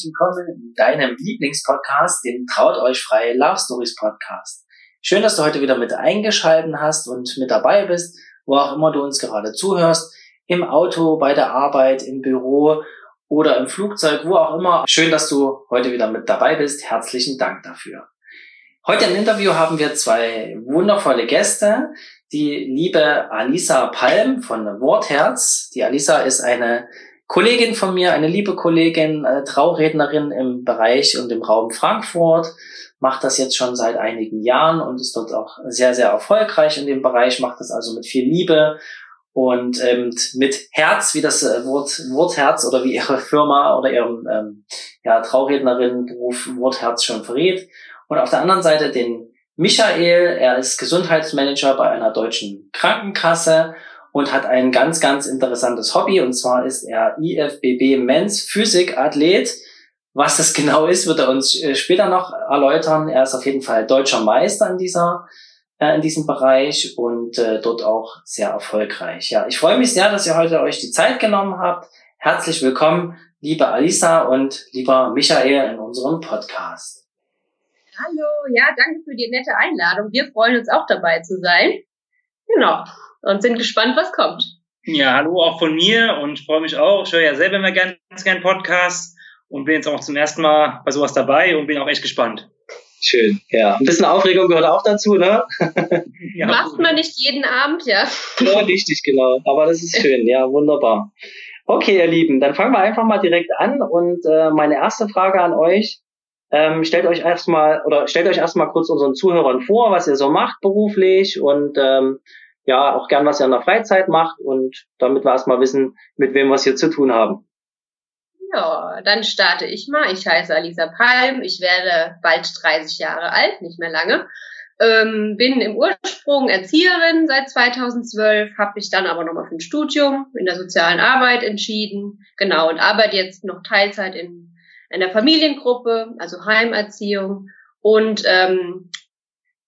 Herzlich willkommen in deinem Lieblingspodcast, dem Traut euch frei Love Stories Podcast. Schön, dass du heute wieder mit eingeschalten hast und mit dabei bist, wo auch immer du uns gerade zuhörst, im Auto, bei der Arbeit, im Büro oder im Flugzeug, wo auch immer. Schön, dass du heute wieder mit dabei bist. Herzlichen Dank dafür. Heute im Interview haben wir zwei wundervolle Gäste. Die liebe Alisa Palm von Wortherz. Die Alisa ist eine Kollegin von mir, eine liebe Kollegin, äh, Traurednerin im Bereich und im Raum Frankfurt, macht das jetzt schon seit einigen Jahren und ist dort auch sehr, sehr erfolgreich in dem Bereich, macht das also mit viel Liebe und ähm, mit Herz, wie das äh, Wort Wortherz oder wie ihre Firma oder ihrem ähm, ja, Traurednerinnenberuf Wortherz schon verrät. Und auf der anderen Seite den Michael, er ist Gesundheitsmanager bei einer deutschen Krankenkasse und hat ein ganz, ganz interessantes Hobby. Und zwar ist er IFBB Men's Physik Athlet. Was das genau ist, wird er uns äh, später noch erläutern. Er ist auf jeden Fall deutscher Meister in dieser äh, in diesem Bereich und äh, dort auch sehr erfolgreich. Ja, ich freue mich sehr, dass ihr heute euch die Zeit genommen habt. Herzlich willkommen, liebe Alisa und lieber Michael in unserem Podcast. Hallo, ja, danke für die nette Einladung. Wir freuen uns auch dabei zu sein. Genau und sind gespannt, was kommt. Ja, hallo auch von mir und freue mich auch. Ich höre ja selber immer ganz, ganz gern Podcasts und bin jetzt auch zum ersten Mal bei sowas dabei und bin auch echt gespannt. Schön, ja. Ein bisschen Aufregung gehört auch dazu, ne? ja, Macht man nicht jeden Abend, ja. Ja, richtig, genau. Aber das ist schön, ja, wunderbar. Okay, ihr Lieben, dann fangen wir einfach mal direkt an und äh, meine erste Frage an euch. Ähm, stellt euch erstmal oder stellt euch erstmal kurz unseren Zuhörern vor, was ihr so macht beruflich und ähm, ja auch gern, was er in der Freizeit macht und damit wir erstmal wissen, mit wem wir es hier zu tun haben. Ja, dann starte ich mal. Ich heiße Alisa Palm. Ich werde bald 30 Jahre alt, nicht mehr lange. Ähm, bin im Ursprung Erzieherin seit 2012, habe mich dann aber nochmal für ein Studium in der sozialen Arbeit entschieden. Genau, und arbeite jetzt noch Teilzeit in einer Familiengruppe, also Heimerziehung. Und ähm,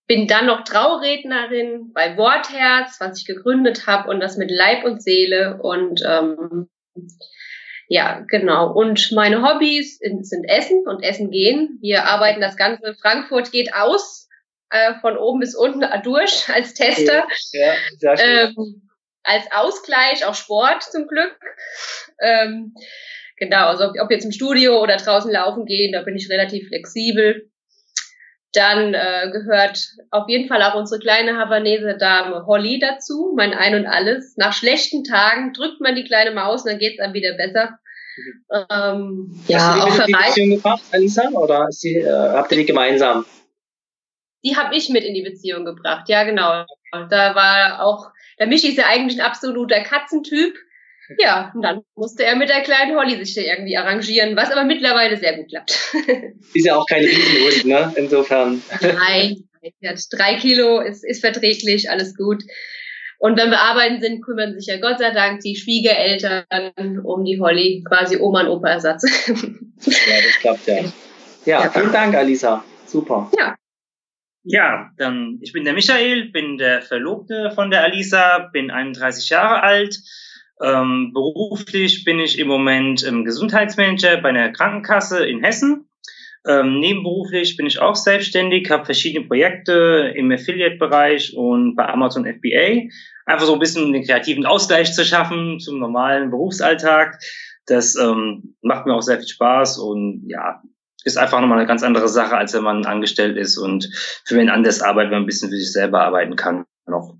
bin dann noch Traurednerin bei Wortherz, was ich gegründet habe und das mit Leib und Seele und ähm, ja, genau. Und meine Hobbys sind Essen und Essen gehen. Wir arbeiten das Ganze, Frankfurt geht aus, äh, von oben bis unten durch als Tester. Ja, sehr schön. Ähm, als Ausgleich auch Sport zum Glück. Ähm, genau, also ob jetzt im Studio oder draußen laufen gehen, da bin ich relativ flexibel. Dann äh, gehört auf jeden Fall auch unsere kleine Havanese Dame Holly dazu, mein Ein und Alles. Nach schlechten Tagen drückt man die kleine Maus und dann geht's einem wieder besser. Mhm. Ähm, ja, Hast du die auch in die Beziehung gebracht, Alisa, oder die, äh, habt ihr die gemeinsam? Die habe ich mit in die Beziehung gebracht, ja genau. Da war auch, der Michi ist ja eigentlich ein absoluter Katzentyp. Ja, und dann musste er mit der kleinen Holly sich irgendwie arrangieren, was aber mittlerweile sehr gut klappt. Ist ja auch kein Riesenhund, ne? Insofern. Nein, hat drei Kilo, ist, ist verträglich, alles gut. Und wenn wir arbeiten sind, kümmern sich ja Gott sei Dank die Schwiegereltern um die Holly, quasi Oma und Opa Ersatz. ja, das klappt ja. Ja, ja. vielen Dank, Alisa. Super. Ja. Ja, dann, ich bin der Michael, bin der Verlobte von der Alisa, bin 31 Jahre alt, ähm, beruflich bin ich im Moment ähm, Gesundheitsmanager bei einer Krankenkasse in Hessen. Ähm, nebenberuflich bin ich auch selbstständig, habe verschiedene Projekte im Affiliate-Bereich und bei Amazon FBA. Einfach so ein bisschen den kreativen Ausgleich zu schaffen zum normalen Berufsalltag. Das ähm, macht mir auch sehr viel Spaß und ja, ist einfach nochmal eine ganz andere Sache, als wenn man angestellt ist und für wen anders arbeitet, wenn man ein bisschen für sich selber arbeiten kann noch.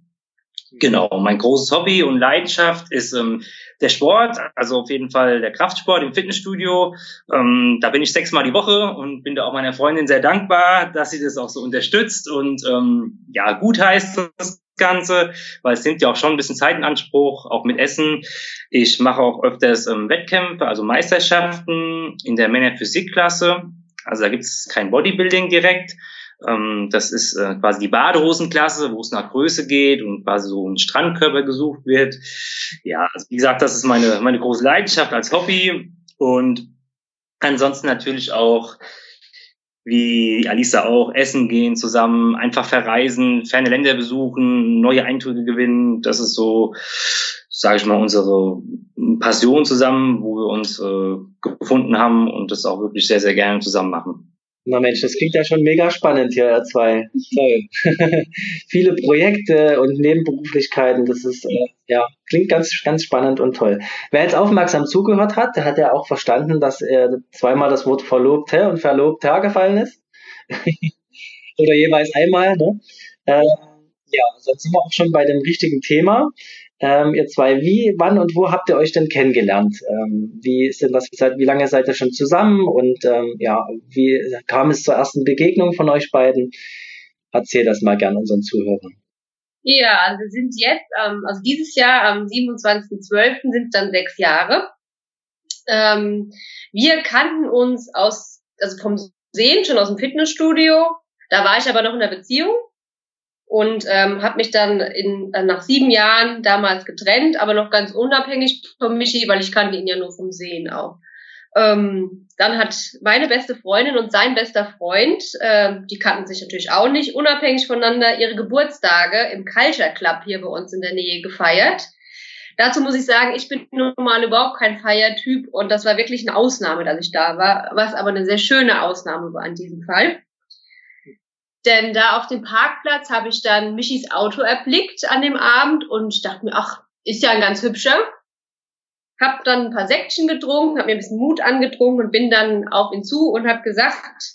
Genau, mein großes Hobby und Leidenschaft ist ähm, der Sport, also auf jeden Fall der Kraftsport im Fitnessstudio. Ähm, da bin ich sechsmal die Woche und bin da auch meiner Freundin sehr dankbar, dass sie das auch so unterstützt und ähm, ja gut heißt das Ganze, weil es nimmt ja auch schon ein bisschen Zeit in Anspruch, auch mit Essen. Ich mache auch öfters ähm, Wettkämpfe, also Meisterschaften in der Männer-Physik-Klasse. Also da gibt es kein Bodybuilding direkt. Ähm, das ist äh, quasi die Badehosenklasse, wo es nach Größe geht und quasi so ein Strandkörper gesucht wird. Ja, also wie gesagt, das ist meine, meine große Leidenschaft als Hobby. Und ansonsten natürlich auch wie Alisa auch, essen gehen zusammen, einfach verreisen, ferne Länder besuchen, neue Eindrücke gewinnen. Das ist so, sage ich mal, unsere Passion zusammen, wo wir uns äh, gefunden haben und das auch wirklich sehr, sehr gerne zusammen machen. Na Mensch, das klingt ja schon mega spannend hier, ihr zwei. Toll. Viele Projekte und Nebenberuflichkeiten, das ist, äh, ja, klingt ganz, ganz spannend und toll. Wer jetzt aufmerksam zugehört hat, der hat ja auch verstanden, dass äh, zweimal das Wort Verlobte und Verlobter gefallen ist. Oder jeweils einmal, ne? Ähm, ja, sonst sind wir auch schon bei dem richtigen Thema. Ähm, ihr zwei, wie, wann und wo habt ihr euch denn kennengelernt? Ähm, wie denn das, wie lange seid ihr schon zusammen und ähm, ja, wie kam es zur ersten Begegnung von euch beiden? Erzähl das mal gern unseren Zuhörern. Ja, also wir sind jetzt, ähm, also dieses Jahr am 27.12. sind dann sechs Jahre. Ähm, wir kannten uns aus, also vom Sehen schon aus dem Fitnessstudio. Da war ich aber noch in der Beziehung und ähm, habe mich dann in, äh, nach sieben Jahren damals getrennt, aber noch ganz unabhängig von Michi, weil ich kannte ihn ja nur vom Sehen auch. Ähm, dann hat meine beste Freundin und sein bester Freund, äh, die kannten sich natürlich auch nicht, unabhängig voneinander ihre Geburtstage im Culture Club hier bei uns in der Nähe gefeiert. Dazu muss ich sagen, ich bin normal überhaupt kein Feiertyp und das war wirklich eine Ausnahme, dass ich da war, was aber eine sehr schöne Ausnahme war in diesem Fall. Denn da auf dem Parkplatz habe ich dann Michis Auto erblickt an dem Abend und dachte mir, ach, ist ja ein ganz hübscher. Hab dann ein paar Säckchen getrunken, hab mir ein bisschen Mut angetrunken und bin dann auf ihn zu und hab gesagt,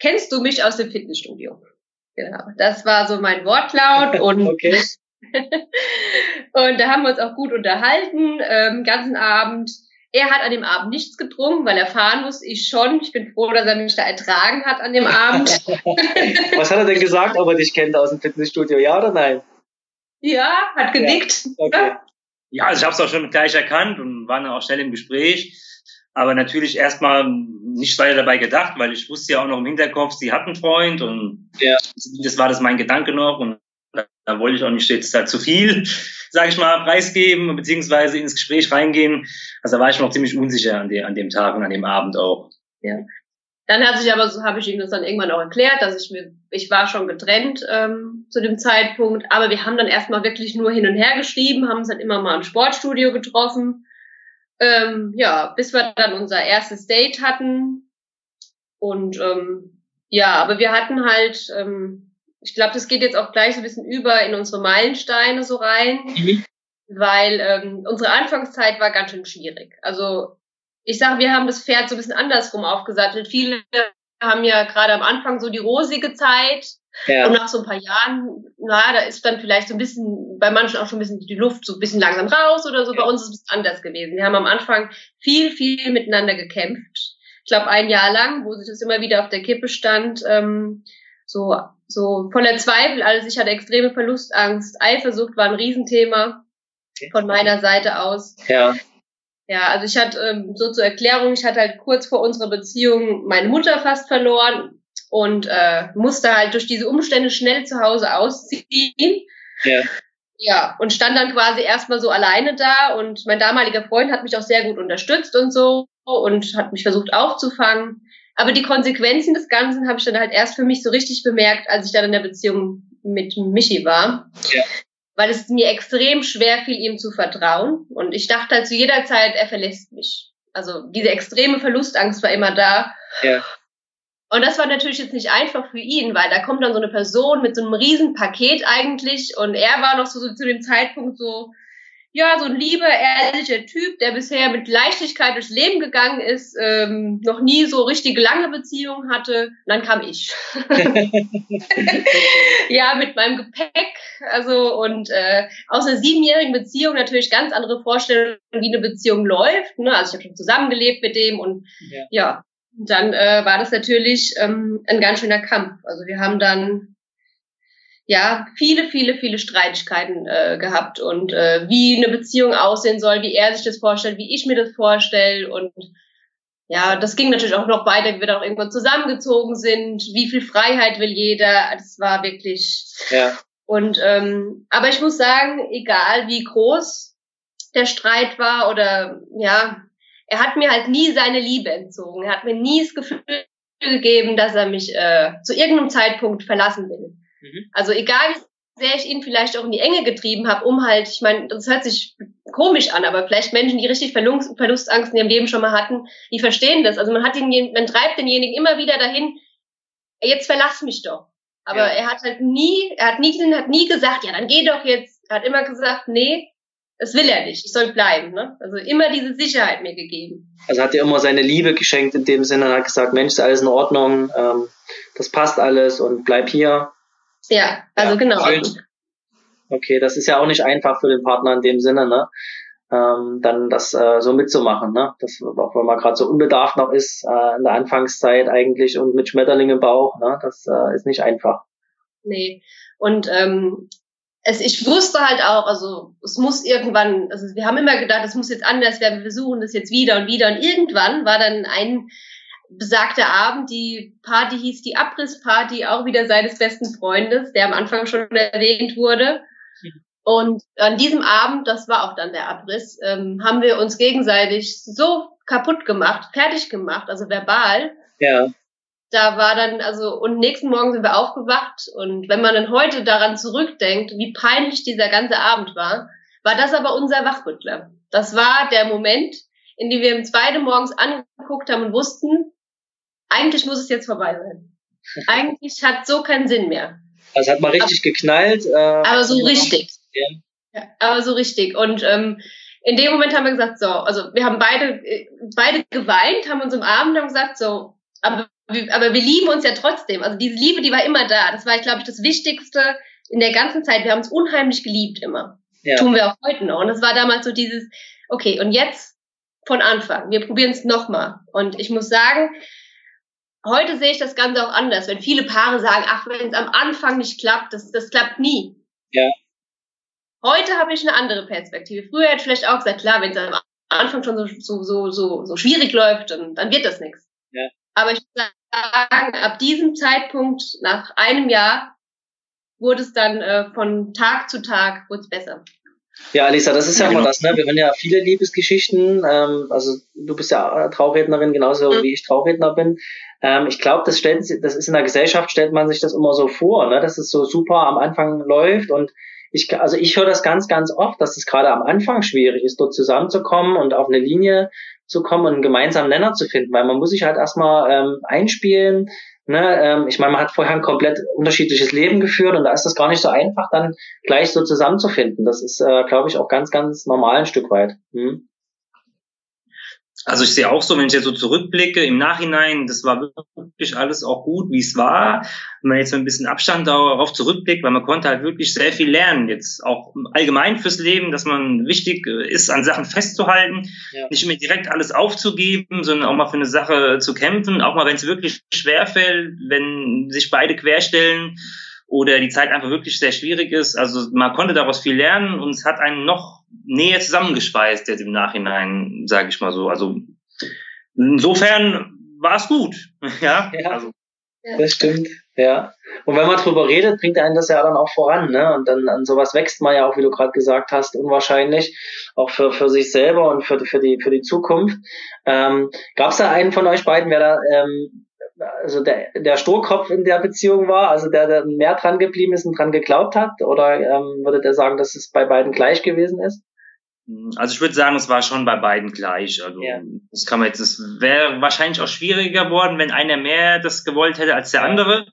kennst du mich aus dem Fitnessstudio? Genau, das war so mein Wortlaut und okay. und da haben wir uns auch gut unterhalten, ähm, ganzen Abend. Er hat an dem Abend nichts getrunken, weil er fahren muss. Ich schon. Ich bin froh, dass er mich da ertragen hat an dem Abend. Was hat er denn gesagt, ob er dich kennt aus dem Fitnessstudio? Ja oder nein? Ja, hat genickt. Ja, okay. ja also ich habe es auch schon gleich erkannt und war dann auch schnell im Gespräch. Aber natürlich erstmal nicht weiter dabei gedacht, weil ich wusste ja auch noch im Hinterkopf, sie hat einen Freund und ja. das war das mein Gedanke noch. Und da wollte ich auch nicht jetzt da zu viel, sage ich mal, preisgeben, beziehungsweise ins Gespräch reingehen. Also da war ich noch ziemlich unsicher an, de, an dem Tag und an dem Abend auch. Ja. Dann hat sich aber so, habe ich ihm das dann irgendwann auch erklärt, dass ich mir, ich war schon getrennt ähm, zu dem Zeitpunkt, aber wir haben dann erstmal wirklich nur hin und her geschrieben, haben uns dann immer mal im Sportstudio getroffen. Ähm, ja, bis wir dann unser erstes Date hatten. Und ähm, ja, aber wir hatten halt ähm, ich glaube, das geht jetzt auch gleich so ein bisschen über in unsere Meilensteine so rein, mhm. weil ähm, unsere Anfangszeit war ganz schön schwierig. Also ich sage, wir haben das Pferd so ein bisschen andersrum aufgesattelt. Viele haben ja gerade am Anfang so die rosige Zeit ja. und nach so ein paar Jahren, na, da ist dann vielleicht so ein bisschen, bei manchen auch schon ein bisschen die Luft so ein bisschen langsam raus oder so. Ja. Bei uns ist es anders gewesen. Wir haben am Anfang viel, viel miteinander gekämpft. Ich glaube, ein Jahr lang, wo sich das immer wieder auf der Kippe stand, ähm, so, so voller Zweifel, alles. Ich hatte extreme Verlustangst. Eifersucht war ein Riesenthema von meiner Seite aus. Ja. Ja, also ich hatte, ähm, so zur Erklärung, ich hatte halt kurz vor unserer Beziehung meine Mutter fast verloren und äh, musste halt durch diese Umstände schnell zu Hause ausziehen. Ja. Ja, und stand dann quasi erstmal so alleine da und mein damaliger Freund hat mich auch sehr gut unterstützt und so und hat mich versucht aufzufangen. Aber die Konsequenzen des Ganzen habe ich dann halt erst für mich so richtig bemerkt, als ich dann in der Beziehung mit Michi war. Ja. Weil es mir extrem schwer fiel, ihm zu vertrauen. Und ich dachte halt zu jeder Zeit, er verlässt mich. Also diese extreme Verlustangst war immer da. Ja. Und das war natürlich jetzt nicht einfach für ihn, weil da kommt dann so eine Person mit so einem riesen Paket eigentlich und er war noch so, so zu dem Zeitpunkt so, ja, so ein lieber, ehrlicher Typ, der bisher mit Leichtigkeit durchs Leben gegangen ist, ähm, noch nie so richtig lange Beziehungen hatte. Und dann kam ich. ja, mit meinem Gepäck. Also und äh, aus einer siebenjährigen Beziehung natürlich ganz andere Vorstellungen, wie eine Beziehung läuft. Ne? Also ich habe schon zusammengelebt mit dem und ja, ja dann äh, war das natürlich ähm, ein ganz schöner Kampf. Also wir haben dann ja, viele, viele, viele Streitigkeiten äh, gehabt und äh, wie eine Beziehung aussehen soll, wie er sich das vorstellt, wie ich mir das vorstelle und ja, das ging natürlich auch noch weiter, wie wir dann auch irgendwann zusammengezogen sind, wie viel Freiheit will jeder, das war wirklich. Ja. Und ähm, aber ich muss sagen, egal wie groß der Streit war oder ja, er hat mir halt nie seine Liebe entzogen. Er hat mir nie das Gefühl gegeben, dass er mich äh, zu irgendeinem Zeitpunkt verlassen will. Mhm. Also egal wie sehr ich ihn vielleicht auch in die Enge getrieben habe, um halt, ich meine, das hört sich komisch an, aber vielleicht Menschen, die richtig Verlust, Verlustangst in ihrem Leben schon mal hatten, die verstehen das. Also man hat ihn, man treibt denjenigen immer wieder dahin, jetzt verlass mich doch. Aber ja. er hat halt nie, er hat nie, hat nie gesagt, ja, dann geh doch jetzt. Er hat immer gesagt, nee, das will er nicht. Ich soll bleiben. Ne? Also immer diese Sicherheit mir gegeben. Also hat er immer seine Liebe geschenkt in dem Sinne und hat gesagt, Mensch, ist alles in Ordnung, ähm, das passt alles und bleib hier. Ja, also ja, genau. Schön. Okay, das ist ja auch nicht einfach für den Partner in dem Sinne, ne? Ähm, dann das äh, so mitzumachen, ne? Das auch wenn man gerade so unbedarft noch ist äh, in der Anfangszeit eigentlich und mit Schmetterling im Bauch, ne? Das äh, ist nicht einfach. Nee. Und ähm, es, ich wusste halt auch, also es muss irgendwann, also wir haben immer gedacht, es muss jetzt anders werden, wir versuchen das jetzt wieder und wieder. Und irgendwann war dann ein besagter Abend, die Party hieß die Abrissparty, auch wieder seines besten Freundes, der am Anfang schon erwähnt wurde. Und an diesem Abend, das war auch dann der Abriss, ähm, haben wir uns gegenseitig so kaputt gemacht, fertig gemacht, also verbal, ja da war dann, also, und nächsten Morgen sind wir aufgewacht und wenn man dann heute daran zurückdenkt, wie peinlich dieser ganze Abend war, war das aber unser Wachrüttler. Das war der Moment, in dem wir uns beide morgens angeguckt haben und wussten, eigentlich muss es jetzt vorbei sein. Eigentlich hat so keinen Sinn mehr. Also hat man richtig aber, geknallt. Äh, aber so richtig. Ja. aber so richtig. Und ähm, in dem Moment haben wir gesagt, so, also wir haben beide, beide geweint, haben uns im Abend haben gesagt, so, aber aber wir lieben uns ja trotzdem. Also diese Liebe, die war immer da. Das war, ich glaube ich, das Wichtigste in der ganzen Zeit. Wir haben uns unheimlich geliebt immer. Ja. Tun wir auch heute noch. Und das war damals so dieses, okay, und jetzt von Anfang. Wir probieren es nochmal. Und ich muss sagen, heute sehe ich das Ganze auch anders. Wenn viele Paare sagen, ach, wenn es am Anfang nicht klappt, das, das klappt nie. Ja. Heute habe ich eine andere Perspektive. Früher hätte ich vielleicht auch gesagt, klar, wenn es am Anfang schon so, so, so, so, so schwierig läuft, dann, dann wird das nichts. Ja. Aber ich muss sagen, ab diesem Zeitpunkt, nach einem Jahr, wurde es dann äh, von Tag zu Tag wurde besser. Ja, Alisa, das ist ja immer das, ne? Wir hören ja viele Liebesgeschichten. Ähm, also du bist ja Traurednerin, genauso mhm. wie ich Trauredner bin. Ähm, ich glaube, das stellt, das ist in der Gesellschaft stellt man sich das immer so vor, ne? Dass es so super am Anfang läuft und ich, also ich höre das ganz, ganz oft, dass es gerade am Anfang schwierig ist, dort zusammenzukommen und auf eine Linie zu kommen und einen gemeinsamen Nenner zu finden, weil man muss sich halt erstmal ähm, einspielen. Ne? Ähm, ich meine, man hat vorher ein komplett unterschiedliches Leben geführt und da ist das gar nicht so einfach, dann gleich so zusammenzufinden. Das ist, äh, glaube ich, auch ganz, ganz normal ein Stück weit. Hm? Also ich sehe auch so, wenn ich jetzt so zurückblicke, im Nachhinein, das war wirklich alles auch gut, wie es war. Wenn man jetzt so ein bisschen Abstand darauf zurückblickt, weil man konnte halt wirklich sehr viel lernen, jetzt auch allgemein fürs Leben, dass man wichtig ist, an Sachen festzuhalten, ja. nicht immer direkt alles aufzugeben, sondern auch mal für eine Sache zu kämpfen, auch mal, wenn es wirklich schwerfällt, wenn sich beide querstellen, oder die Zeit einfach wirklich sehr schwierig ist. Also man konnte daraus viel lernen und es hat einen noch näher zusammengespeist jetzt im Nachhinein, sage ich mal so. Also insofern war es gut. Ja, ja also. das stimmt. Ja. Und wenn man drüber redet, bringt einen das ja dann auch voran, ne? Und dann an sowas wächst man ja auch, wie du gerade gesagt hast, unwahrscheinlich, auch für, für sich selber und für, für die für die Zukunft. Ähm, Gab es da einen von euch beiden, wer da ähm, also der, der Sturkopf in der Beziehung war, also der, der mehr dran geblieben ist und dran geglaubt hat? Oder ähm, würdet ihr sagen, dass es bei beiden gleich gewesen ist? Also ich würde sagen, es war schon bei beiden gleich. Also ja. das kann man jetzt, es wäre wahrscheinlich auch schwieriger geworden, wenn einer mehr das gewollt hätte als der andere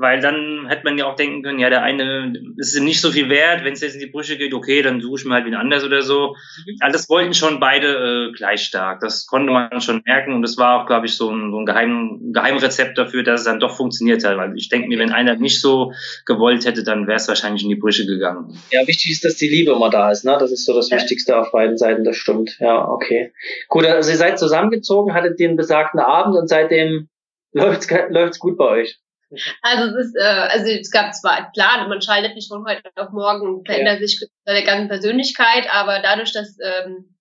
weil dann hätte man ja auch denken können, ja, der eine ist ihm nicht so viel wert, wenn es jetzt in die Brüche geht, okay, dann suche ich mir halt wieder anders oder so. Mhm. Also das wollten schon beide äh, gleich stark. Das konnte man schon merken und das war auch, glaube ich, so ein, so ein Geheim, Geheimrezept dafür, dass es dann doch funktioniert hat. Weil ich denke mir, wenn einer nicht so gewollt hätte, dann wäre es wahrscheinlich in die Brüche gegangen. Ja, wichtig ist, dass die Liebe immer da ist, ne? Das ist so das. Wichtigste auf beiden Seiten, das stimmt. Ja, okay. Gut, also ihr seid zusammengezogen, hattet den besagten Abend und seitdem läuft's, läuft's gut bei euch. Also es ist, äh, also es gab zwar, klar, man schaltet nicht von heute auf morgen, verändert ja. sich seine ganze Persönlichkeit, aber dadurch, dass ähm,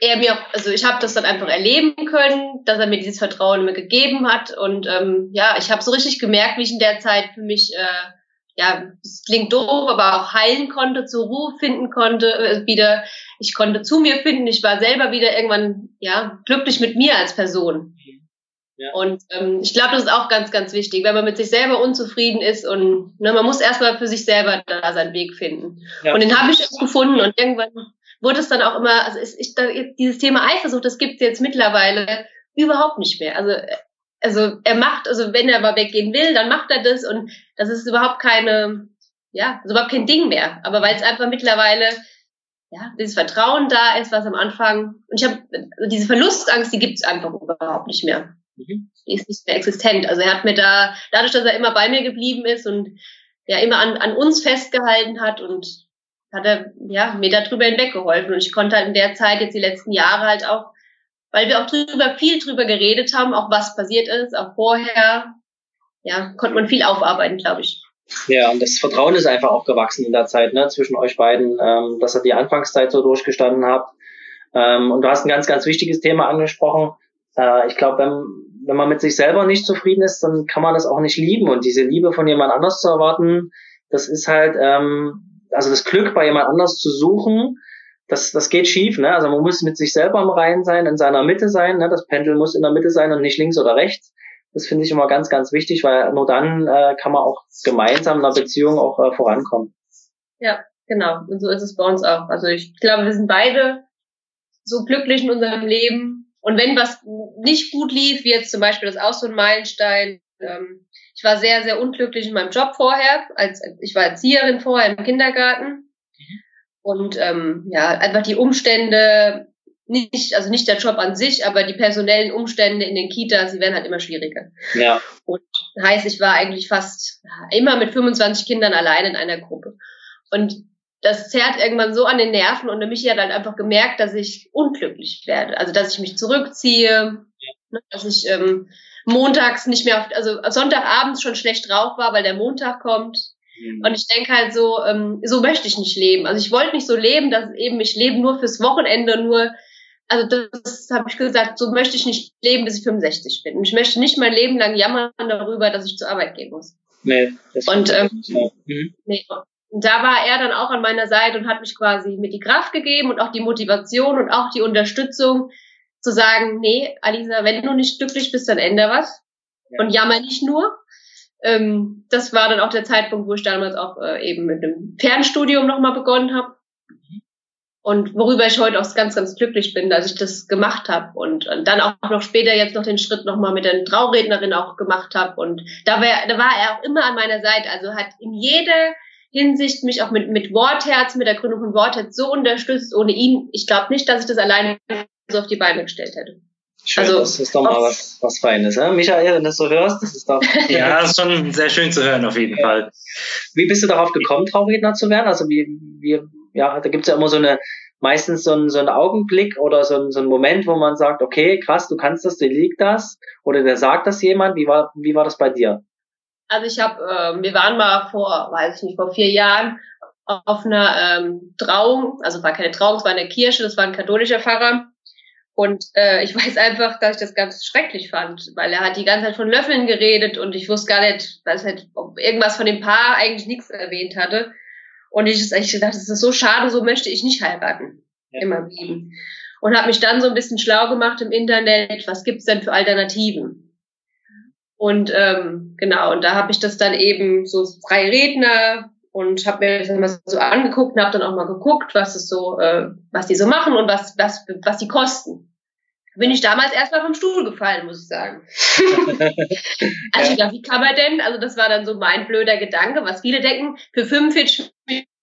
er mir, also ich habe das dann einfach erleben können, dass er mir dieses Vertrauen mir gegeben hat und ähm, ja, ich habe so richtig gemerkt, wie ich in der Zeit für mich, äh, ja, es klingt doof, aber auch heilen konnte, zur Ruhe finden konnte, äh, wieder, ich konnte zu mir finden, ich war selber wieder irgendwann, ja, glücklich mit mir als Person. Ja. Und ähm, ich glaube, das ist auch ganz, ganz wichtig, wenn man mit sich selber unzufrieden ist und ne, man muss erstmal für sich selber da seinen Weg finden. Ja. Und den habe ich auch gefunden und irgendwann wurde es dann auch immer, also ist, ich, da, dieses Thema Eifersucht, das gibt es jetzt mittlerweile überhaupt nicht mehr. Also, also er macht, also wenn er mal weggehen will, dann macht er das und das ist überhaupt keine, ja, also überhaupt kein Ding mehr. Aber weil es einfach mittlerweile ja, dieses Vertrauen da ist, was am Anfang, und ich habe, also diese Verlustangst, die gibt es einfach überhaupt nicht mehr. Mhm. Die ist nicht mehr existent. Also er hat mir da, dadurch, dass er immer bei mir geblieben ist und ja immer an, an uns festgehalten hat und hat er ja, mir darüber hinweggeholfen. Und ich konnte halt in der Zeit jetzt die letzten Jahre halt auch, weil wir auch drüber, viel drüber geredet haben, auch was passiert ist, auch vorher, ja, konnte man viel aufarbeiten, glaube ich. Ja, und das Vertrauen ist einfach auch gewachsen in der Zeit, ne, zwischen euch beiden, ähm, dass ihr die Anfangszeit so durchgestanden habt. Ähm, und du hast ein ganz, ganz wichtiges Thema angesprochen. Äh, ich glaube, wenn, wenn man mit sich selber nicht zufrieden ist, dann kann man das auch nicht lieben. Und diese Liebe von jemand anders zu erwarten, das ist halt, ähm, also das Glück bei jemand anders zu suchen, das, das geht schief. Ne? Also man muss mit sich selber im Reinen sein, in seiner Mitte sein. Ne? Das Pendel muss in der Mitte sein und nicht links oder rechts. Das finde ich immer ganz, ganz wichtig, weil nur dann äh, kann man auch gemeinsam in einer Beziehung auch äh, vorankommen. Ja, genau. Und so ist es bei uns auch. Also ich glaube, wir sind beide so glücklich in unserem Leben. Und wenn was nicht gut lief, wie jetzt zum Beispiel das auch so ein Meilenstein, ähm, ich war sehr, sehr unglücklich in meinem Job vorher. Als, ich war Erzieherin vorher im Kindergarten. Und ähm, ja, einfach die Umstände, nicht, also nicht der Job an sich, aber die personellen Umstände in den Kitas, die werden halt immer schwieriger. Ja. Und heißt, ich war eigentlich fast immer mit 25 Kindern allein in einer Gruppe. Und das zerrt irgendwann so an den Nerven und mich hat halt einfach gemerkt, dass ich unglücklich werde. Also dass ich mich zurückziehe, ja. dass ich ähm, montags nicht mehr auf, also Sonntagabends schon schlecht drauf war, weil der Montag kommt. Mhm. Und ich denke halt so, ähm, so möchte ich nicht leben. Also ich wollte nicht so leben, dass eben ich lebe nur fürs Wochenende, nur, also das habe ich gesagt, so möchte ich nicht leben, bis ich 65 bin. Und ich möchte nicht mein Leben lang jammern darüber, dass ich zur Arbeit gehen muss. Nee, das und ähm, mhm. nee. Da war er dann auch an meiner Seite und hat mich quasi mit die Kraft gegeben und auch die Motivation und auch die Unterstützung, zu sagen, nee, Alisa, wenn du nicht glücklich bist, dann ändere was. Ja. Und jammer nicht nur. Ähm, das war dann auch der Zeitpunkt, wo ich damals auch äh, eben mit einem Fernstudium nochmal begonnen habe. Und worüber ich heute auch ganz, ganz glücklich bin, dass ich das gemacht habe und, und dann auch noch später jetzt noch den Schritt nochmal mit der Traurednerin auch gemacht habe. Und da, wär, da war er auch immer an meiner Seite. Also hat in jeder Hinsicht mich auch mit, mit Wortherz, mit der Gründung von Wortherz so unterstützt. Ohne ihn, ich glaube nicht, dass ich das alleine so auf die Beine gestellt hätte. Schön, also, das ist doch mal was, was Feines, ne? Michael, wenn du das so hörst, das ist doch. ja, das ist schon sehr schön zu hören, auf jeden Fall. Wie bist du darauf gekommen, Trauredner zu werden? Also wie, wie, ja, da gibt's ja immer so eine, meistens so ein, so ein Augenblick oder so ein, so ein Moment, wo man sagt, okay, krass, du kannst das, dir liegt das, oder der sagt das jemand. Wie war, wie war das bei dir? Also ich habe, äh, wir waren mal vor, weiß ich nicht, vor vier Jahren auf einer ähm, Trauung, also war keine Trauung, es war eine Kirche, das war ein katholischer Pfarrer und äh, ich weiß einfach, dass ich das ganz schrecklich fand, weil er hat die ganze Zeit von Löffeln geredet und ich wusste gar nicht, was halt, ob irgendwas von dem Paar eigentlich nichts erwähnt hatte. Und ich, ich gedacht, das ist so schade, so möchte ich nicht heiraten ja. in meinem Leben. Und habe mich dann so ein bisschen schlau gemacht im Internet, was gibt's denn für Alternativen? Und ähm, genau, und da habe ich das dann eben so freie Redner, und habe mir das mal so angeguckt und habe dann auch mal geguckt, was es so, äh, was die so machen und was, was, was die kosten. Bin ich damals erstmal vom Stuhl gefallen, muss ich sagen. also ich dachte, wie kann man denn? Also das war dann so mein blöder Gedanke, was viele denken, für 45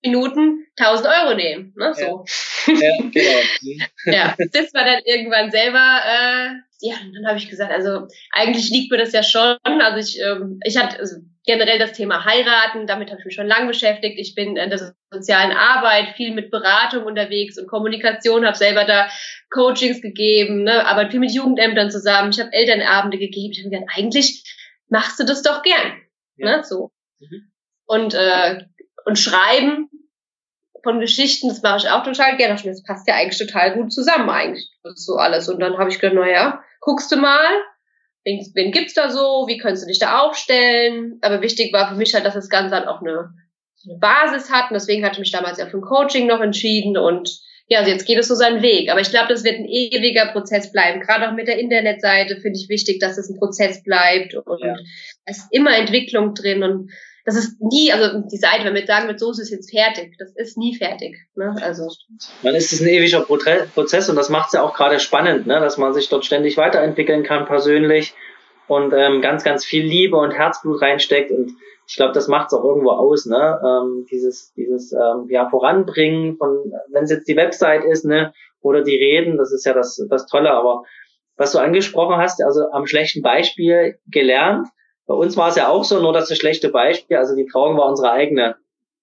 Minuten 1000 Euro nehmen. Ne? So. Ja, ja, genau. ja, das war dann irgendwann selber, äh, ja, dann habe ich gesagt, also eigentlich liegt mir das ja schon. Also ich, ähm, ich hatte also generell das Thema heiraten, damit habe ich mich schon lange beschäftigt. Ich bin in der sozialen Arbeit viel mit Beratung unterwegs und Kommunikation, habe selber da Coachings gegeben, ne, arbeite viel mit Jugendämtern zusammen. Ich habe Elternabende gegeben. Ich habe gedacht, eigentlich machst du das doch gern. Ja. Ne, so. Mhm. Und, äh, und schreiben von Geschichten, das mache ich auch total gerne. Das passt ja eigentlich total gut zusammen, eigentlich, so alles. Und dann habe ich gedacht, naja, guckst du mal, wen, wen gibt's da so, wie könntest du dich da aufstellen? Aber wichtig war für mich halt, dass das Ganze dann auch eine, eine Basis hat. Und deswegen hatte ich mich damals ja für ein Coaching noch entschieden und ja, also jetzt geht es so seinen Weg. Aber ich glaube, das wird ein ewiger Prozess bleiben. Gerade auch mit der Internetseite finde ich wichtig, dass es ein Prozess bleibt und ja. es ist immer Entwicklung drin und das ist nie, also die Seite, wenn wir sagen, mit so ist jetzt fertig, das ist nie fertig. Ne? Also. Dann ist es ein ewiger Prozess und das macht es ja auch gerade spannend, ne? dass man sich dort ständig weiterentwickeln kann persönlich und ähm, ganz, ganz viel Liebe und Herzblut reinsteckt und ich glaube, das macht es auch irgendwo aus, ne? Ähm, dieses, dieses ähm, ja, Voranbringen von, wenn es jetzt die Website ist, ne, oder die Reden, das ist ja das, das Tolle, aber was du angesprochen hast, also am schlechten Beispiel gelernt. Bei uns war es ja auch so, nur das schlechte Beispiel, also die Trauung war unsere eigene.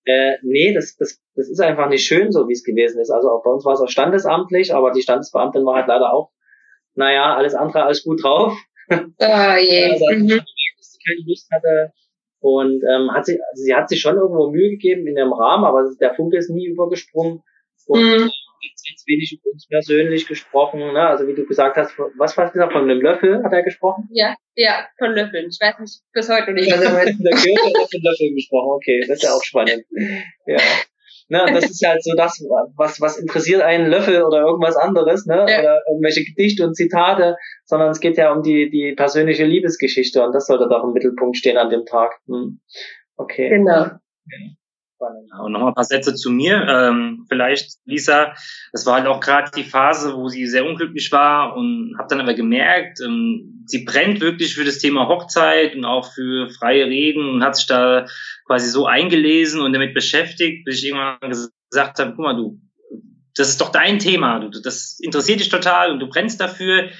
Äh, nee, das, das, das ist einfach nicht schön, so wie es gewesen ist. Also auch bei uns war es auch standesamtlich, aber die Standesbeamtin war halt leider auch, naja, alles andere als gut drauf. Ah, je. Also, mhm. keine Lust hatte, und ähm, hat sie, also sie hat sich schon irgendwo Mühe gegeben in dem Rahmen, aber der Funke ist nie übergesprungen. Und mhm. Jetzt, jetzt wenig über uns persönlich gesprochen, ne? Also wie du gesagt hast, was du gesagt, von einem Löffel hat er gesprochen? Ja, ja, von Löffeln. Ich weiß nicht bis heute nicht, was er meint. der Kirche hat von Löffeln gesprochen, okay, das ist ja auch spannend. Ja. Ne, das ist halt so das, was, was interessiert einen Löffel oder irgendwas anderes, ne? Ja. Oder irgendwelche Gedichte und Zitate, sondern es geht ja um die, die persönliche Liebesgeschichte und das sollte doch im Mittelpunkt stehen an dem Tag. Hm. Okay. Genau. Okay. Und noch mal ein paar Sätze zu mir. Ähm, vielleicht, Lisa, das war halt auch gerade die Phase, wo sie sehr unglücklich war und habe dann aber gemerkt, ähm, sie brennt wirklich für das Thema Hochzeit und auch für freie Reden und hat sich da quasi so eingelesen und damit beschäftigt, bis ich irgendwann gesagt habe, guck mal, du, das ist doch dein Thema, du, das interessiert dich total und du brennst dafür.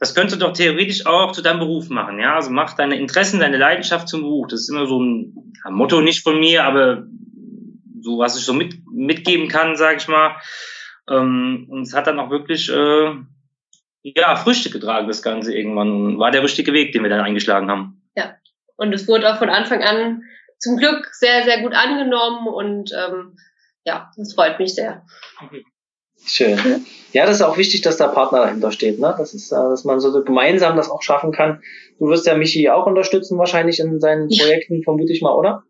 Das könntest du doch theoretisch auch zu deinem Beruf machen, ja. Also mach deine Interessen, deine Leidenschaft zum Beruf. Das ist immer so ein Motto nicht von mir, aber so was ich so mit, mitgeben kann, sage ich mal. Ähm, und es hat dann auch wirklich äh, ja, Früchte getragen, das Ganze irgendwann. War der richtige Weg, den wir dann eingeschlagen haben. Ja, und es wurde auch von Anfang an zum Glück sehr, sehr gut angenommen und ähm, ja, das freut mich sehr. Schön. Ja, das ist auch wichtig, dass der Partner dahinter steht, ne? Das ist, äh, dass man so gemeinsam das auch schaffen kann. Du wirst ja Michi auch unterstützen wahrscheinlich in seinen Projekten, vermute ich mal, oder?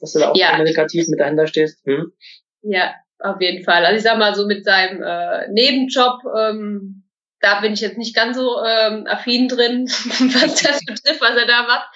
Dass du da auch ja. kommunikativ mit dahinter stehst. Hm? Ja, auf jeden Fall. Also ich sag mal so mit seinem äh, Nebenjob, ähm, da bin ich jetzt nicht ganz so ähm, affin drin, was das betrifft, was er da macht.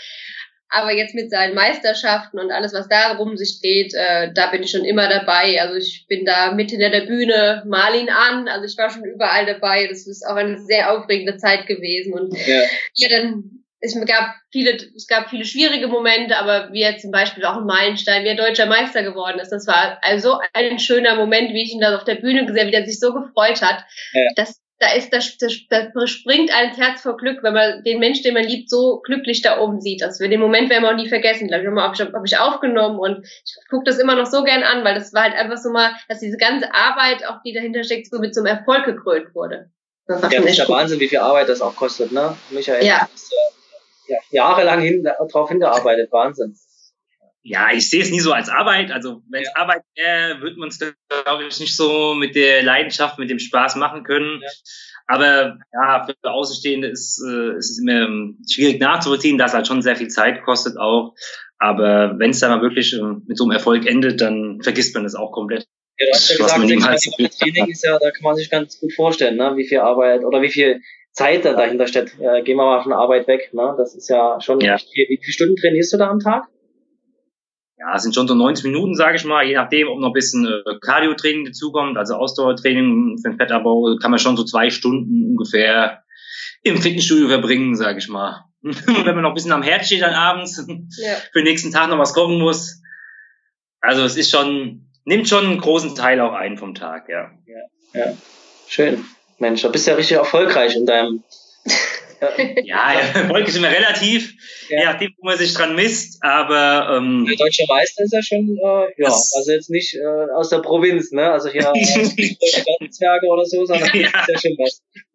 Aber jetzt mit seinen Meisterschaften und alles, was da rum sich dreht, äh, da bin ich schon immer dabei. Also ich bin da mit hinter der Bühne, mal ihn an. Also ich war schon überall dabei. Das ist auch eine sehr aufregende Zeit gewesen. Und ja, ja dann es gab viele, es gab viele schwierige Momente, aber wie jetzt zum Beispiel auch ein Meilenstein, wie er deutscher Meister geworden ist. Das war also ein schöner Moment, wie ich ihn da auf der Bühne gesehen, wie er sich so gefreut hat. Ja. Das, da ist, das, das, das springt ein Herz vor Glück, wenn man den Mensch, den man liebt, so glücklich da oben sieht. Das wir den Moment werden wir auch nie vergessen. Ich, habe ich, hab ich aufgenommen und ich gucke das immer noch so gern an, weil das war halt einfach so mal, dass diese ganze Arbeit, auch die dahinter steckt, so mit so einem Erfolg gekrönt wurde. Das ja, das ist ja Wahnsinn, wie viel Arbeit das auch kostet, ne? Michael, ja. Das, äh, ja, jahrelang hin, darauf hingearbeitet. Wahnsinn. Ja, ich sehe es nie so als Arbeit. Also wenn es ja. Arbeit wäre, würde man es, glaube ich, nicht so mit der Leidenschaft, mit dem Spaß machen können. Ja. Aber ja, für Außenstehende ist, äh, ist es immer ähm, schwierig nachzuvollziehen, dass halt schon sehr viel Zeit kostet auch. Aber wenn es dann mal wirklich äh, mit so einem Erfolg endet, dann vergisst man das auch komplett. Ja, du hast ja gesagt, Training ist ja, da kann man sich ganz gut vorstellen, ne, wie viel Arbeit oder wie viel Zeit da dahinter steckt. Äh, gehen wir mal von Arbeit weg. Ne? Das ist ja schon ja. Viel. Wie viele Stunden trainierst du da am Tag? Ja, es sind schon so 90 Minuten, sage ich mal, je nachdem, ob noch ein bisschen äh, Cardio-Training dazukommt, also Ausdauertraining für den Fettabbau, kann man schon so zwei Stunden ungefähr im Fitnessstudio verbringen, sage ich mal. Wenn man noch ein bisschen am Herd steht dann abends, ja. für den nächsten Tag noch was kochen muss. Also es ist schon, nimmt schon einen großen Teil auch ein vom Tag, ja. Ja, ja. schön. Mensch, da bist du ja richtig erfolgreich in deinem. ja, Erfolg ist immer relativ, ja. nachdem, wo man sich dran misst, aber. Ähm, der deutsche Meister ist ja schon, äh, ja, also jetzt nicht äh, aus der Provinz, ne? Also hier äh, Zwerge oder so, sondern ja. ist ja schon was.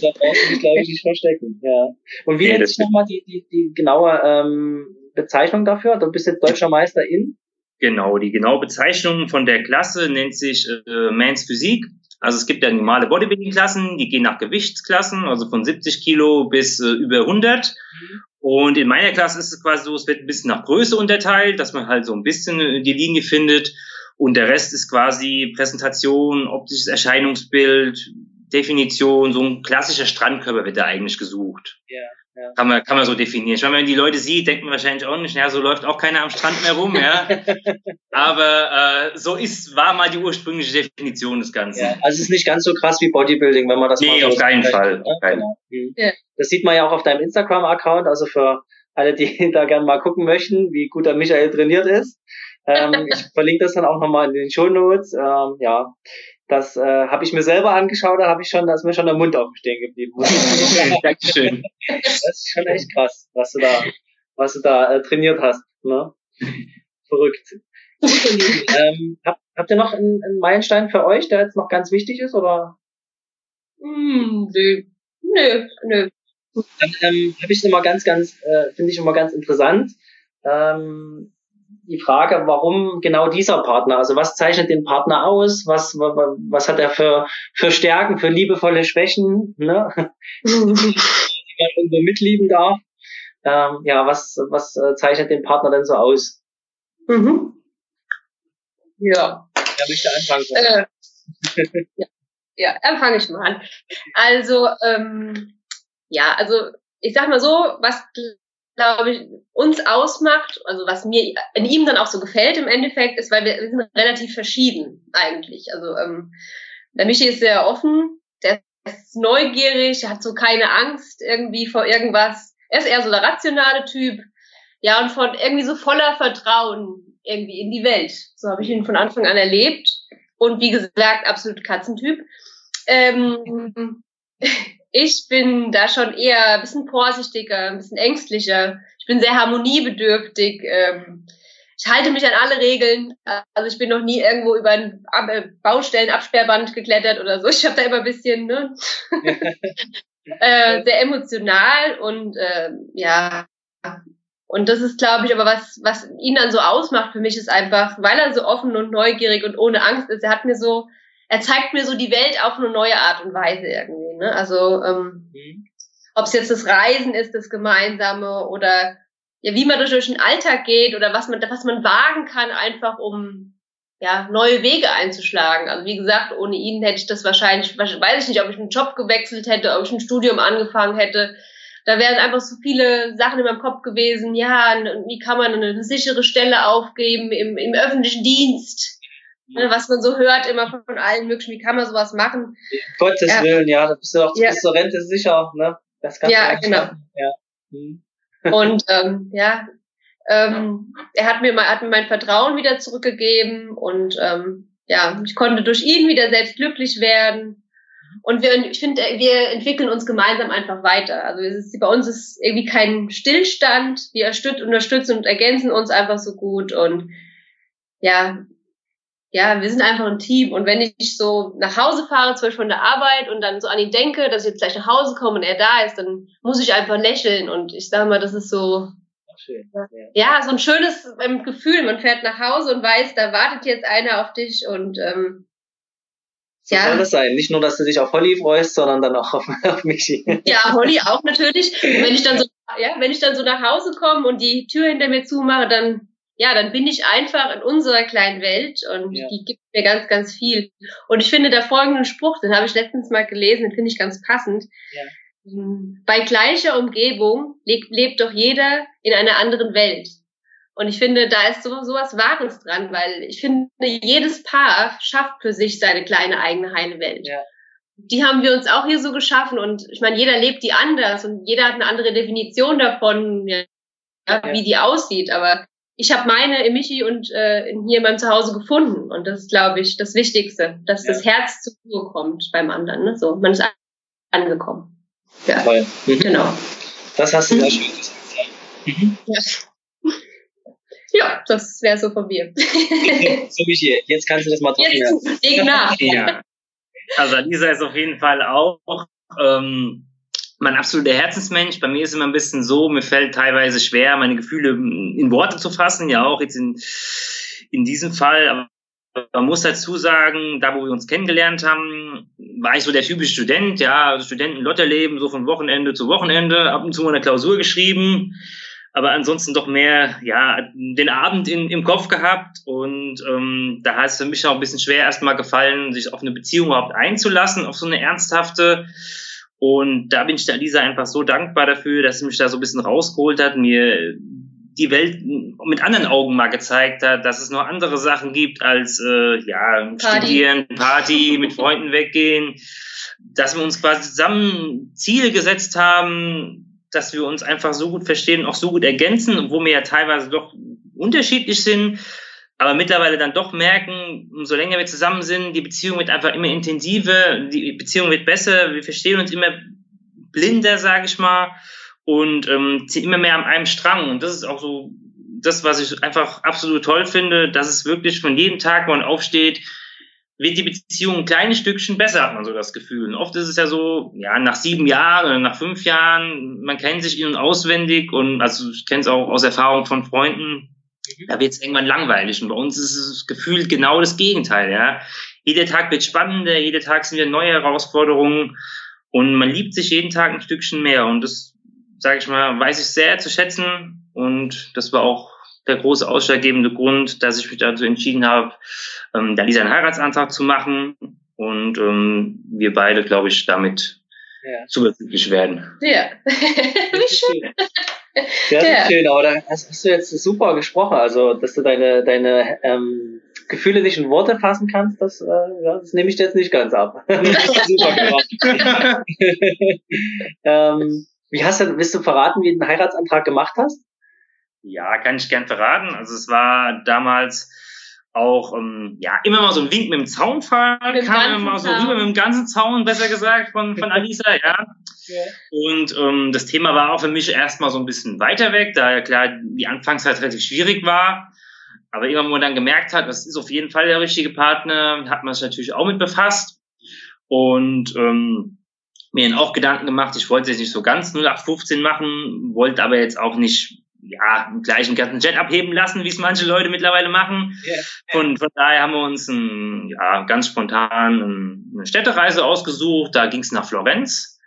da brauchst du dich, glaube ich, nicht verstecken. Ja. Und wie nennt sich nochmal die, die, die genaue ähm, Bezeichnung dafür? Du bist jetzt deutscher Meister in? Genau, die genaue Bezeichnung von der Klasse nennt sich äh, Mans Physik. Also es gibt ja normale Bodybuilding-Klassen, die gehen nach Gewichtsklassen, also von 70 Kilo bis äh, über 100. Und in meiner Klasse ist es quasi so, es wird ein bisschen nach Größe unterteilt, dass man halt so ein bisschen äh, die Linie findet. Und der Rest ist quasi Präsentation, optisches Erscheinungsbild, Definition, so ein klassischer Strandkörper wird da eigentlich gesucht. Ja, ja. Kann man, kann man so definieren. Ich meine, wenn man die Leute sieht, denkt man wahrscheinlich auch nicht, ja, so läuft auch keiner am Strand mehr rum, ja. Aber äh, so ist, war mal die ursprüngliche Definition des Ganzen. Ja, also es ist nicht ganz so krass wie Bodybuilding, wenn man das Nee, mal so auf keinen Fall, ne? auf keinen. Genau. Mhm. Ja. Das sieht man ja auch auf deinem Instagram-Account, also für alle, die da gerne mal gucken möchten, wie gut der Michael trainiert ist. Ähm, ich verlinke das dann auch nochmal in den Show Notes. Ähm, ja, das äh, habe ich mir selber angeschaut, da habe ich schon, da ist mir schon der Mund aufstehen geblieben. Dankeschön. Das ist schon echt krass, was du da, was du da äh, trainiert hast. Ne? Verrückt. ähm, habt, habt ihr noch einen, einen Meilenstein für euch, der jetzt noch ganz wichtig ist, oder? Hm, nö, nö, nö. Dann ähm, habe ich immer ganz, ganz, äh, finde ich immer ganz interessant. Ähm, die Frage, warum genau dieser Partner? Also was zeichnet den Partner aus? Was, wa- wa- was hat er für, für Stärken, für liebevolle Schwächen, ne? die man mitlieben darf? Ähm, ja, was, was äh, zeichnet den Partner denn so aus? mhm. Ja. Wer möchte anfangen? Äh, ja. ja, dann fange ich mal an. Also, ähm, ja, also ich sag mal so, was glaube ich uns ausmacht, also was mir in ihm dann auch so gefällt im Endeffekt, ist, weil wir, wir sind relativ verschieden eigentlich. Also ähm, der Michi ist sehr offen, der ist neugierig, hat so keine Angst irgendwie vor irgendwas. Er ist eher so der rationale Typ. Ja, und von irgendwie so voller Vertrauen irgendwie in die Welt. So habe ich ihn von Anfang an erlebt. Und wie gesagt, absolut Katzentyp. Ähm, ich bin da schon eher ein bisschen vorsichtiger, ein bisschen ängstlicher. Ich bin sehr harmoniebedürftig. Ähm, ich halte mich an alle Regeln. Also ich bin noch nie irgendwo über ein äh, Baustellenabsperrband geklettert oder so. Ich habe da immer ein bisschen, ne? äh, sehr emotional und äh, ja. Und das ist, glaube ich, aber was, was ihn dann so ausmacht für mich, ist einfach, weil er so offen und neugierig und ohne Angst ist, er hat mir so, er zeigt mir so die Welt auf eine neue Art und Weise irgendwie. Ne? Also ähm, Mhm. ob es jetzt das Reisen ist, das Gemeinsame oder ja, wie man durch den Alltag geht oder was man, was man wagen kann, einfach um ja, neue Wege einzuschlagen. Also wie gesagt, ohne ihn hätte ich das wahrscheinlich, weiß ich nicht, ob ich einen Job gewechselt hätte, ob ich ein Studium angefangen hätte. Da wären einfach so viele Sachen in meinem Kopf gewesen. Ja, wie kann man eine sichere Stelle aufgeben im, im öffentlichen Dienst? Ne, was man so hört immer von, allen möglichen, wie kann man sowas machen? Gottes Ja. Willen, ja, da bist du doch Ja. zur Rente sicher, ne? Das kannst Ja, du genau. schaffen. Ja. Mhm. Und ähm, ja, ähm, er hat mir, mal, hat mir mein Vertrauen wieder zurückgegeben und ähm, ja, ich konnte durch ihn wieder selbst glücklich werden. Und wir, ich finde, wir entwickeln uns gemeinsam einfach weiter. Also es ist, bei uns ist irgendwie kein Stillstand. Wir erstüt- unterstützen und ergänzen uns einfach so gut und ja, ja, wir sind einfach ein Team. Und wenn ich so nach Hause fahre, zum Beispiel von der Arbeit und dann so an ihn denke, dass ich jetzt gleich nach Hause komme und er da ist, dann muss ich einfach lächeln. Und ich sage mal, das ist so, schön. Ja, so ein schönes ähm, Gefühl. Man fährt nach Hause und weiß, da wartet jetzt einer auf dich und ähm, So Ja. soll das sein. Nicht nur, dass du dich auf Holly freust, sondern dann auch auf, auf Michi. ja, Holly auch natürlich. Und wenn ich dann so, ja, wenn ich dann so nach Hause komme und die Tür hinter mir zumache, dann ja, dann bin ich einfach in unserer kleinen Welt und Ja. die gibt mir ganz, ganz viel. Und ich finde, der folgende Spruch, den habe ich letztens mal gelesen, den finde ich ganz passend. Ja. Ähm, Bei gleicher Umgebung lebt, lebt doch jeder in einer anderen Welt. Und ich finde, da ist so, sowas Wahres dran, weil ich finde, jedes Paar schafft für sich seine kleine eigene heile Welt. Ja. Die haben wir uns auch hier so geschaffen und ich meine, jeder lebt die anders und jeder hat eine andere Definition davon, Ja. wie die aussieht. Aber ich habe meine in Michi und äh, in hier in meinem Zuhause gefunden. Und das ist, glaube ich, das Wichtigste, dass Ja. das Herz zur Ruhe kommt beim anderen. Ne? So, man ist angekommen. Ja, Toll. Mhm. genau. Das hast du sehr schön gesagt. ja. Mhm. Ja, ja das wäre so von mir. So, Michi, jetzt kannst du das mal trocken lassen. Jetzt leg nach. Ja. Also Lisa ist auf jeden Fall auch ähm, mein absoluter Herzensmensch. Bei mir ist immer ein bisschen so, mir fällt teilweise schwer, meine Gefühle in Worte zu fassen, ja auch jetzt in, in diesem Fall. Aber man muss dazu sagen, da wo wir uns kennengelernt haben, war ich so der typische Student, ja, also Studenten-Lotterleben, so von Wochenende zu Wochenende, ab und zu mal eine Klausur geschrieben, aber ansonsten doch mehr, ja, den Abend in, im Kopf gehabt und ähm, da hat es für mich auch ein bisschen schwer erstmal gefallen, sich auf eine Beziehung überhaupt einzulassen, auf so eine ernsthafte. Und da bin ich der Lisa einfach so dankbar dafür, dass sie mich da so ein bisschen rausgeholt hat, mir die Welt mit anderen Augen mal gezeigt hat, dass es noch andere Sachen gibt als äh, ja Party. studieren, Party, mit Freunden weggehen, dass wir uns quasi zusammen Ziel gesetzt haben, dass wir uns einfach so gut verstehen, auch so gut ergänzen, wo wir ja teilweise doch unterschiedlich sind, aber mittlerweile dann doch merken, umso länger wir zusammen sind, die Beziehung wird einfach immer intensiver, die Beziehung wird besser, wir verstehen uns immer blinder, sage ich mal und ähm, zieht immer mehr an einem Strang. Und das ist auch so das, was ich einfach absolut toll finde, dass es wirklich von jedem Tag, wo man aufsteht, wird die Beziehung ein kleines Stückchen besser, hat man so das Gefühl. Und oft ist es ja so, ja, nach sieben Jahren oder nach fünf Jahren, man kennt sich in- und auswendig und also ich kenne es auch aus Erfahrung von Freunden, da wird es irgendwann langweilig. Und bei uns ist es gefühlt genau das Gegenteil, ja. Jeder Tag wird spannender, jeder Tag sind wieder neue Herausforderungen und man liebt sich jeden Tag ein Stückchen mehr. Und das sage ich mal, weiß ich sehr zu schätzen und das war auch der große ausschlaggebende Grund, dass ich mich dazu entschieden habe, ähm, da Lisa einen Heiratsantrag zu machen und ähm, wir beide, glaube ich, damit ja. zuversichtlich werden. Ja, wie schön. Sehr, sehr ja. schön, aber da hast, hast, du jetzt super gesprochen, also dass du deine, deine ähm, Gefühle nicht in Worte fassen kannst, das, äh, ja, das nehme ich dir jetzt nicht ganz ab. super gemacht. ähm, wie hast du, willst du verraten, wie du den Heiratsantrag gemacht hast? Ja, kann ich gern verraten. Also es war damals auch ähm, ja immer mal so ein Wink mit dem Zaunfall, kam immer mal so rüber mit dem ganzen Zaun, besser gesagt, von, von Alisa, ja. ja. Und ähm, das Thema war auch für mich erstmal so ein bisschen weiter weg, da ja klar die Anfangszeit relativ schwierig war. Aber irgendwann, wo man dann gemerkt hat, das ist auf jeden Fall der richtige Partner, hat man sich natürlich auch mit befasst. Und ähm, mir dann auch Gedanken gemacht, ich wollte es nicht so ganz 0815 machen, wollte aber jetzt auch nicht ja, gleich einen ganzen Jet abheben lassen, wie es manche Leute mittlerweile machen. Yeah. Von, von daher haben wir uns ein, ja, ganz spontan eine Städtereise ausgesucht. Da ging es nach Florenz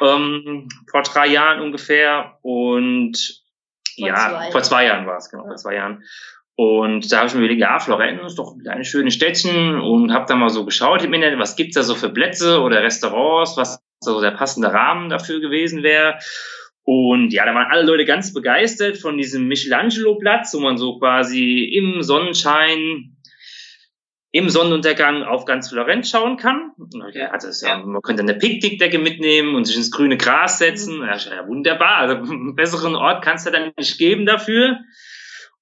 mhm. ähm, vor drei Jahren ungefähr. Und vor ja, zwei. vor zwei Jahren war es, genau, ja. vor zwei Jahren. Und da habe ich mir überlegt, ja, Florenz ist doch ein schönes Städtchen und habe da mal so geschaut im Internet, was gibt's da so für Plätze oder Restaurants, was so der passende Rahmen dafür gewesen wäre. Und ja, da waren alle Leute ganz begeistert von diesem Michelangelo-Platz, wo man so quasi im Sonnenschein, im Sonnenuntergang auf ganz Florenz schauen kann. Ja, also ja, man könnte eine Picknickdecke mitnehmen und sich ins grüne Gras setzen. Ja, ja wunderbar. Also einen besseren Ort kannst du dann nicht geben dafür.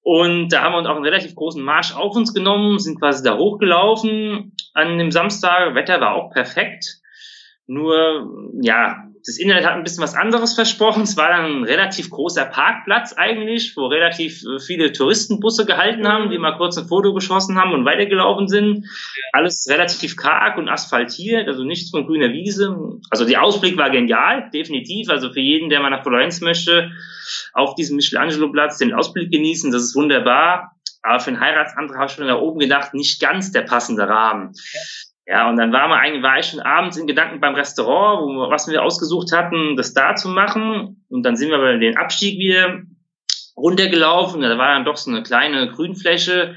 Und da haben wir uns auch einen relativ großen Marsch auf uns genommen, sind quasi da hochgelaufen an dem Samstag. Wetter war auch perfekt. Nur, ja, das Internet hat ein bisschen was anderes versprochen. Es war dann ein relativ großer Parkplatz eigentlich, wo relativ äh, viele Touristenbusse gehalten haben, die mal kurz ein Foto geschossen haben und weitergelaufen sind. Alles relativ karg und asphaltiert, also nichts von grüner Wiese. Also der Ausblick war genial, definitiv. Also für jeden, der mal nach Florenz möchte, auf diesem Michelangelo-Platz den Ausblick genießen, das ist wunderbar. Aber für einen Heiratsantrag habe ich schon da oben gedacht, nicht ganz der passende Rahmen. Ja, und dann war, man eigentlich, war ich schon abends in Gedanken beim Restaurant, wo was wir ausgesucht hatten, das da zu machen. Und dann sind wir bei den Abstieg wieder runtergelaufen. Da war dann doch so eine kleine Grünfläche.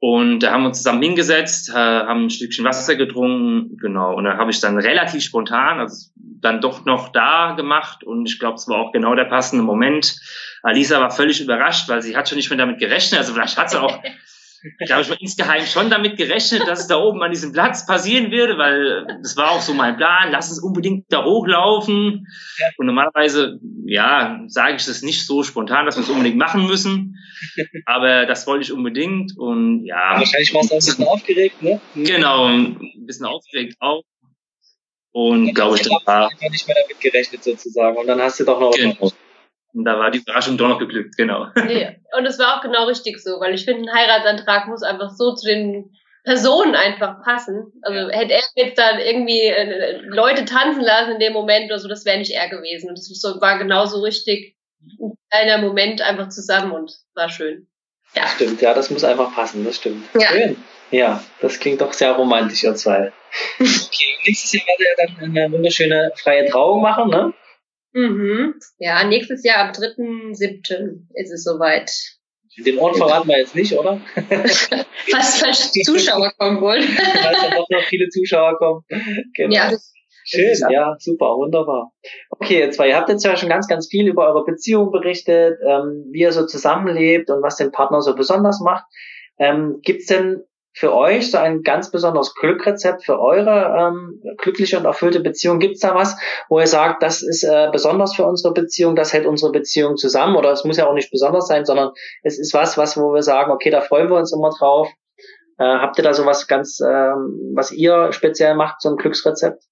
Und da haben wir uns zusammen hingesetzt, haben ein Stückchen Wasser getrunken, genau. Und dann habe ich dann relativ spontan, also dann doch noch da gemacht. Und ich glaube, es war auch genau der passende Moment. Alisa war völlig überrascht, weil sie hat schon nicht mehr damit gerechnet. Also vielleicht hat sie auch da habe ich mal insgeheim schon damit gerechnet, dass es da oben an diesem Platz passieren würde, weil das war auch so mein Plan, lass uns unbedingt da hochlaufen. Und normalerweise, ja, sage ich das nicht so spontan, dass wir es unbedingt machen müssen. Aber das wollte ich unbedingt und ja. Wahrscheinlich warst du auch ein bisschen aufgeregt, ne? Genau, ein bisschen aufgeregt auch. Und glaube ich, dann war. Ich nicht mehr damit gerechnet sozusagen. Und dann hast du doch noch genau. Und da war die Überraschung doch noch geglückt, genau. Nee. Und es war auch genau richtig so, weil ich finde, ein Heiratsantrag muss einfach so zu den Personen einfach passen. Also hätte er jetzt dann irgendwie äh, Leute tanzen lassen in dem Moment oder so, das wäre nicht er gewesen. Und das war genauso richtig ein kleiner Moment einfach zusammen und war schön. Ja. Das stimmt, ja, das muss einfach passen, das stimmt. Ja. Schön. Ja, das klingt doch sehr romantisch, ihr zwei. okay, nächstes Jahr werdet ihr dann eine wunderschöne freie Trauung machen, ne? Mhm. Ja, nächstes Jahr am 3.7. ist es soweit. Den Ort verraten wir jetzt nicht, oder? Fast, fast Zuschauer kommen wollen. Weil dann doch noch viele Zuschauer kommen. Genau. Ja, Schön, ja, super, wunderbar. Okay, jetzt zwei, ihr habt jetzt ja schon ganz, ganz viel über eure Beziehung berichtet, ähm, wie ihr so zusammenlebt und was den Partner so besonders macht. Ähm, gibt's denn für euch so ein ganz besonderes Glückrezept für eure ähm, glückliche und erfüllte Beziehung? Gibt's da was, wo ihr sagt, das ist äh, besonders für unsere Beziehung, das hält unsere Beziehung zusammen? Oder es muss ja auch nicht besonders sein, sondern es ist was, was wo wir sagen, okay, da freuen wir uns immer drauf. Äh, habt ihr da so was ganz, ähm, was ihr speziell macht, so ein Glücksrezept?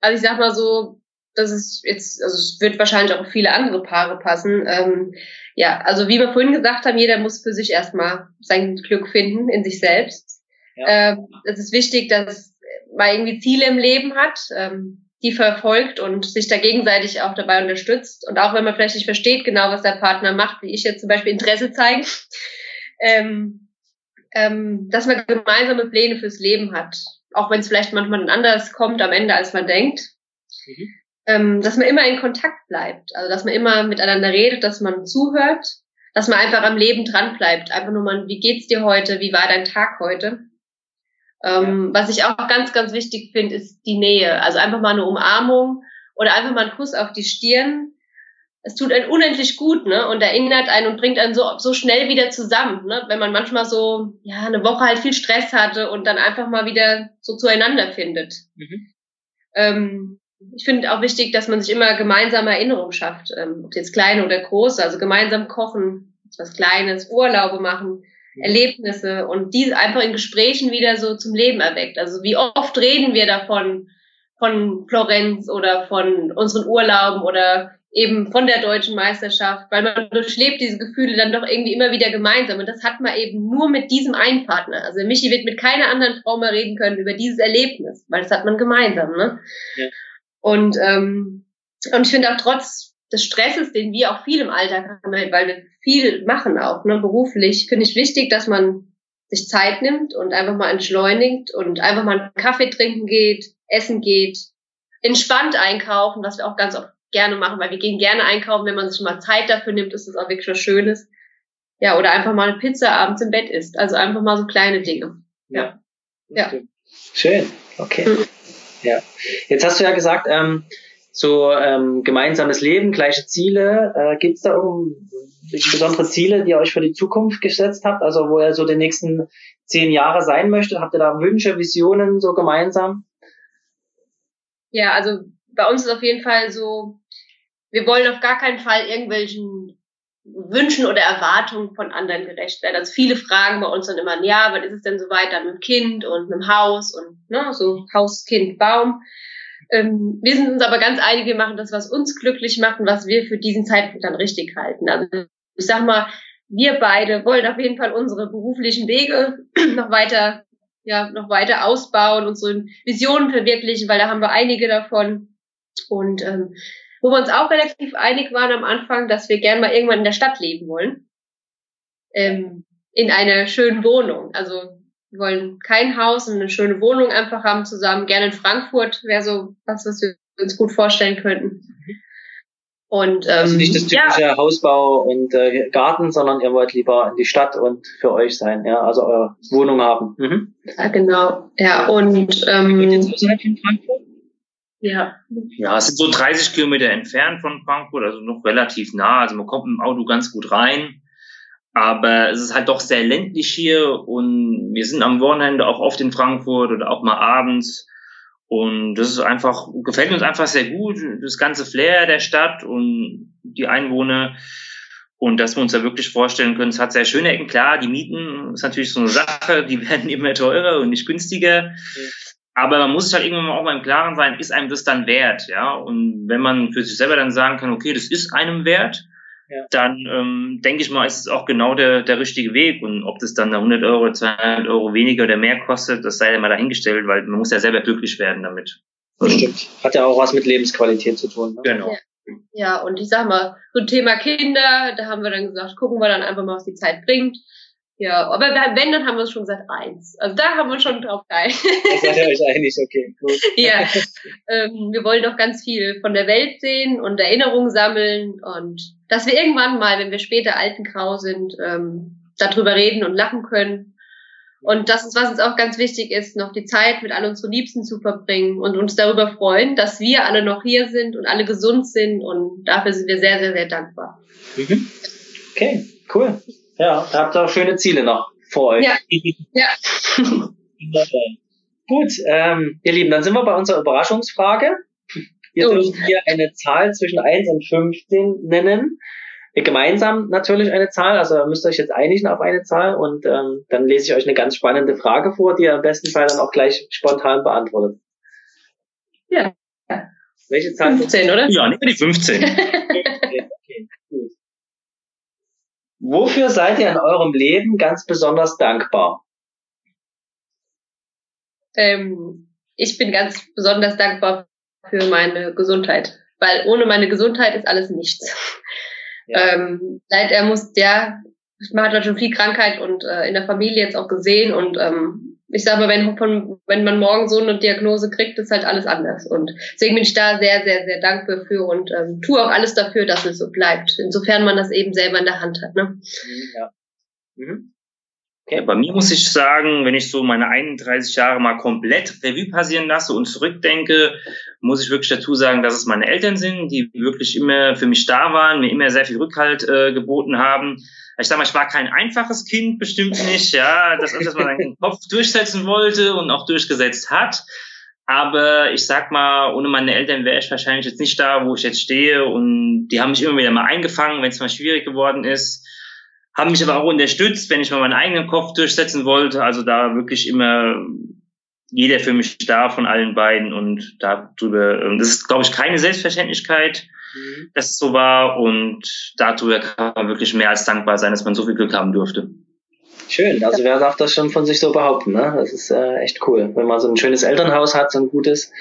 Also ich sag mal so, das ist jetzt, also es wird wahrscheinlich auch viele andere Paare passen. Ähm, ja, also wie wir vorhin gesagt haben, jeder muss für sich erstmal sein Glück finden in sich selbst. Ja. Ähm, es ist wichtig, dass man irgendwie Ziele im Leben hat, ähm, die verfolgt und sich da gegenseitig auch dabei unterstützt. Und auch wenn man vielleicht nicht versteht genau, was der Partner macht, wie ich jetzt zum Beispiel Interesse zeige, ähm, ähm, dass man gemeinsame Pläne fürs Leben hat. Auch wenn es vielleicht manchmal anders kommt am Ende, als man denkt. Mhm ähm, dass man immer in Kontakt bleibt. Also dass man immer miteinander redet, dass man zuhört, dass man einfach am Leben dran bleibt. Einfach nur mal, wie geht's dir heute? Wie war dein Tag heute? Ähm. Was ich auch ganz, ganz wichtig finde, ist die Nähe. Also einfach mal eine Umarmung oder einfach mal einen Kuss auf die Stirn. Es tut einen unendlich gut, ne? Und erinnert einen und bringt einen so, so schnell wieder zusammen, ne? Wenn man manchmal so, ja, eine Woche halt viel Stress hatte und dann einfach mal wieder so zueinander findet. Mhm. Ähm, ich finde auch wichtig, dass man sich immer gemeinsame Erinnerungen schafft, ähm, ob jetzt kleine oder große, also gemeinsam kochen, was Kleines, Urlaube machen. Erlebnisse und diese einfach in Gesprächen wieder so zum Leben erweckt. Also wie oft reden wir davon, von Florenz oder von unseren Urlauben oder eben von der deutschen Meisterschaft, weil man durchlebt diese Gefühle dann doch irgendwie immer wieder gemeinsam. Und das hat man eben nur mit diesem einen Partner. Also Michi wird mit keiner anderen Frau mehr reden können über dieses Erlebnis, weil das hat man gemeinsam. Ne? Ja. Und, ähm, und ich finde auch trotz des Stresses, den wir auch viel im Alltag haben, weil wir viel machen auch, ne, beruflich, finde ich wichtig, dass man sich Zeit nimmt und einfach mal entschleunigt und einfach mal einen Kaffee trinken geht, essen geht, entspannt einkaufen, was wir auch ganz oft gerne machen, weil wir gehen gerne einkaufen, wenn man sich mal Zeit dafür nimmt, ist das auch wirklich was Schönes. Ja, oder einfach mal eine Pizza abends im Bett isst. Also einfach mal so kleine Dinge. Ja. Ja. Schön. Okay. Mhm. Ja. Jetzt hast du ja gesagt, ähm, so ähm, gemeinsames Leben, gleiche Ziele. Äh, Gibt es da irgendwelche besondere Ziele, die ihr euch für die Zukunft gesetzt habt? Also wo ihr so die nächsten zehn Jahre sein möchtet? Habt ihr da Wünsche, Visionen so gemeinsam? Ja, also bei uns ist auf jeden Fall so, wir wollen auf gar keinen Fall irgendwelchen Wünschen oder Erwartungen von anderen gerecht werden. Also viele fragen bei uns dann immer, ja, wann ist es denn so weiter mit dem Kind und mit dem Haus und ne, so Haus, Kind, Baum. Ähm, wir sind uns aber ganz einig, wir machen das, was uns glücklich macht und was wir für diesen Zeitpunkt dann richtig halten. Also ich sag mal, wir beide wollen auf jeden Fall unsere beruflichen Wege noch weiter, ja, noch weiter ausbauen, unsere Visionen verwirklichen, weil da haben wir einige davon. Und ähm, wo wir uns auch relativ einig waren am Anfang, dass wir gern mal irgendwann in der Stadt leben wollen. Ähm, in einer schönen Wohnung. Also wir wollen kein Haus und eine schöne Wohnung einfach haben zusammen. Gerne in Frankfurt wäre so was, was wir uns gut vorstellen könnten. Und, ähm, also nicht das typische ja. Hausbau und äh, Garten, sondern ihr wollt lieber in die Stadt und für euch sein, ja, also eure Wohnung haben. Mhm. Ja, genau. Ja, und ähm, jetzt außerhalb von Frankfurt? Ja. Ja, es sind so 30 Kilometer entfernt von Frankfurt, also noch relativ nah. Also man kommt mit dem Auto ganz gut rein. Aber es ist halt doch sehr ländlich hier und wir sind am Wochenende auch oft in Frankfurt oder auch mal abends. Und das ist einfach, gefällt uns einfach sehr gut, das ganze Flair der Stadt und die Einwohner. Und dass wir uns da wirklich vorstellen können, es hat sehr schöne Ecken. Klar, die Mieten ist natürlich so eine Sache, die werden immer teurer und nicht günstiger. Ja. Aber man muss sich halt irgendwann mal auch mal im Klaren sein, ist einem das dann wert, ja? Und wenn man für sich selber dann sagen kann, okay, das ist einem wert, ja. dann ähm, denke ich mal, ist es auch genau der, der richtige Weg. Und ob das dann 100 Euro, 200 Euro weniger oder mehr kostet, das sei ja mal dahingestellt, weil man muss ja selber glücklich werden damit. Das stimmt. Hat ja auch was mit Lebensqualität zu tun. Ne? Genau. Ja. Ja, und ich sag mal, so Thema Kinder, da haben wir dann gesagt, gucken wir dann einfach mal, was die Zeit bringt. Ja, aber wenn, dann haben wir schon gesagt eins. Also da haben wir schon drauf geil. Das seid ihr euch einig, okay, gut. ja, ähm, wir wollen doch ganz viel von der Welt sehen und Erinnerungen sammeln und dass wir irgendwann mal, wenn wir später alten Grau sind, ähm, darüber reden und lachen können. Und das ist, was uns auch ganz wichtig ist, noch die Zeit mit all unseren Liebsten zu verbringen und uns darüber freuen, dass wir alle noch hier sind und alle gesund sind. Und dafür sind wir sehr, sehr, sehr dankbar. Mhm. Okay, cool. Ja, da habt ihr auch schöne Ziele noch vor euch. Ja. ja. Gut, ähm, ihr Lieben, dann sind wir bei unserer Überraschungsfrage. Wir oh. dürfen hier eine Zahl zwischen 1 und 15 nennen. Gemeinsam natürlich eine Zahl, also müsst ihr euch jetzt einigen auf eine Zahl und ähm, dann lese ich euch eine ganz spannende Frage vor, die ihr im besten Fall dann auch gleich spontan beantwortet. Ja. Welche Zahl? 15, oder? Ja, nehmen wir die 15. Wofür seid ihr in eurem Leben ganz besonders dankbar? Ähm, ich bin ganz besonders dankbar für meine Gesundheit, weil ohne meine Gesundheit ist alles nichts. Ja. Ähm, er muss, ja, man hat halt schon viel Krankheit und äh, in der Familie jetzt auch gesehen und ähm, ich sage mal, wenn, von, wenn man morgen so eine Diagnose kriegt, ist halt alles anders. Und deswegen bin ich da sehr, sehr, sehr dankbar für und ähm, tue auch alles dafür, dass es so bleibt. Insofern man das eben selber in der Hand hat. Ne? Mhm, ja. Mhm. Okay. Bei mir muss ich sagen, wenn ich so meine 31 Jahre mal komplett Revue passieren lasse und zurückdenke, muss ich wirklich dazu sagen, dass es meine Eltern sind, die wirklich immer für mich da waren, mir immer sehr viel Rückhalt äh, geboten haben ich sag mal, ich war kein einfaches Kind, bestimmt nicht, ja, das dass man seinen Kopf durchsetzen wollte und auch durchgesetzt hat. Aber ich sag mal, ohne meine Eltern wäre ich wahrscheinlich jetzt nicht da, wo ich jetzt stehe. Und die haben mich immer wieder mal eingefangen, wenn es mal schwierig geworden ist. Haben mich aber auch unterstützt, wenn ich mal meinen eigenen Kopf durchsetzen wollte. Also da wirklich immer jeder für mich da von allen beiden und darüber, ähm, das ist, glaube ich, keine Selbstverständlichkeit mhm. dass es so war. Und darüber kann man wirklich mehr als dankbar sein, dass man so viel Glück haben durfte. Schön, also wer darf das schon von sich so behaupten, ne? Das ist äh, echt cool. Wenn man so ein schönes Elternhaus hat, so ein gutes,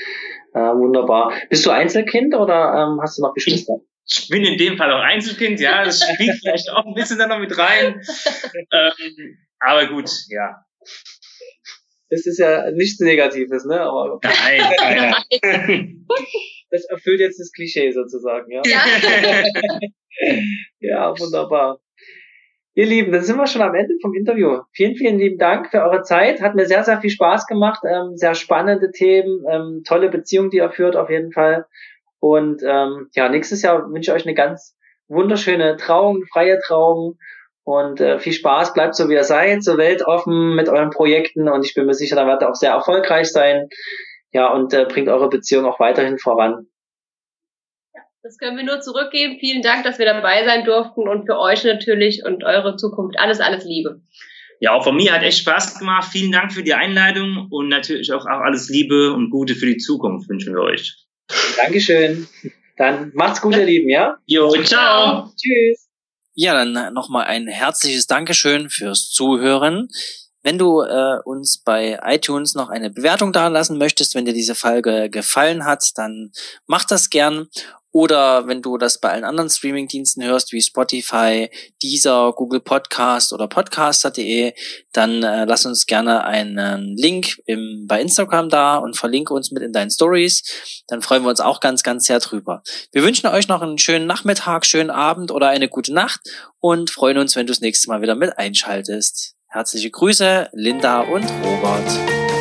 äh, wunderbar. Bist du Einzelkind oder ähm, hast du noch Geschwister? Ich bin in dem Fall auch Einzelkind, ja, das spielt vielleicht auch ein bisschen da noch mit rein. ähm, aber gut, ja. Das ist ja nichts Negatives, ne? Aber Nein, nein. das erfüllt jetzt das Klischee sozusagen, ja? Ja, ja wunderbar. Ihr Lieben, dann sind wir schon am Ende vom Interview. Vielen, vielen lieben Dank für eure Zeit. Hat mir sehr, sehr viel Spaß gemacht. Ähm, sehr spannende Themen, ähm, tolle Beziehung, die ihr führt auf jeden Fall. Und ähm, ja, nächstes Jahr wünsche ich euch eine ganz wunderschöne Trauung, freie Trauung und äh, viel Spaß. Bleibt so, wie ihr seid, so weltoffen mit euren Projekten und ich bin mir sicher, da werdet ihr auch sehr erfolgreich sein ja, und äh, bringt eure Beziehung auch weiterhin voran. Ja, das können wir nur zurückgeben. Vielen Dank, dass wir dabei sein durften und für euch natürlich und eure Zukunft alles, alles Liebe. Ja, auch von mir hat echt Spaß gemacht. Vielen Dank für die Einladung und natürlich auch, auch alles Liebe und Gute für die Zukunft wünschen wir euch. Dankeschön. Dann macht's gut, ihr Lieben, ja? Jo, ciao. Tschüss. Ja, dann nochmal ein herzliches Dankeschön fürs Zuhören. Wenn du äh, uns bei iTunes noch eine Bewertung da lassen möchtest, wenn dir diese Folge gefallen hat, dann mach das gern. Oder wenn du das bei allen anderen Streamingdiensten hörst, wie Spotify, Deezer, Google Podcast oder Podcaster.de, dann äh, lass uns gerne einen Link im, bei Instagram da und verlinke uns mit in deinen Stories. Dann freuen wir uns auch ganz, ganz sehr drüber. Wir wünschen euch noch einen schönen Nachmittag, schönen Abend oder eine gute Nacht und freuen uns, wenn du das nächste Mal wieder mit einschaltest. Herzliche Grüße, Linda und Robert.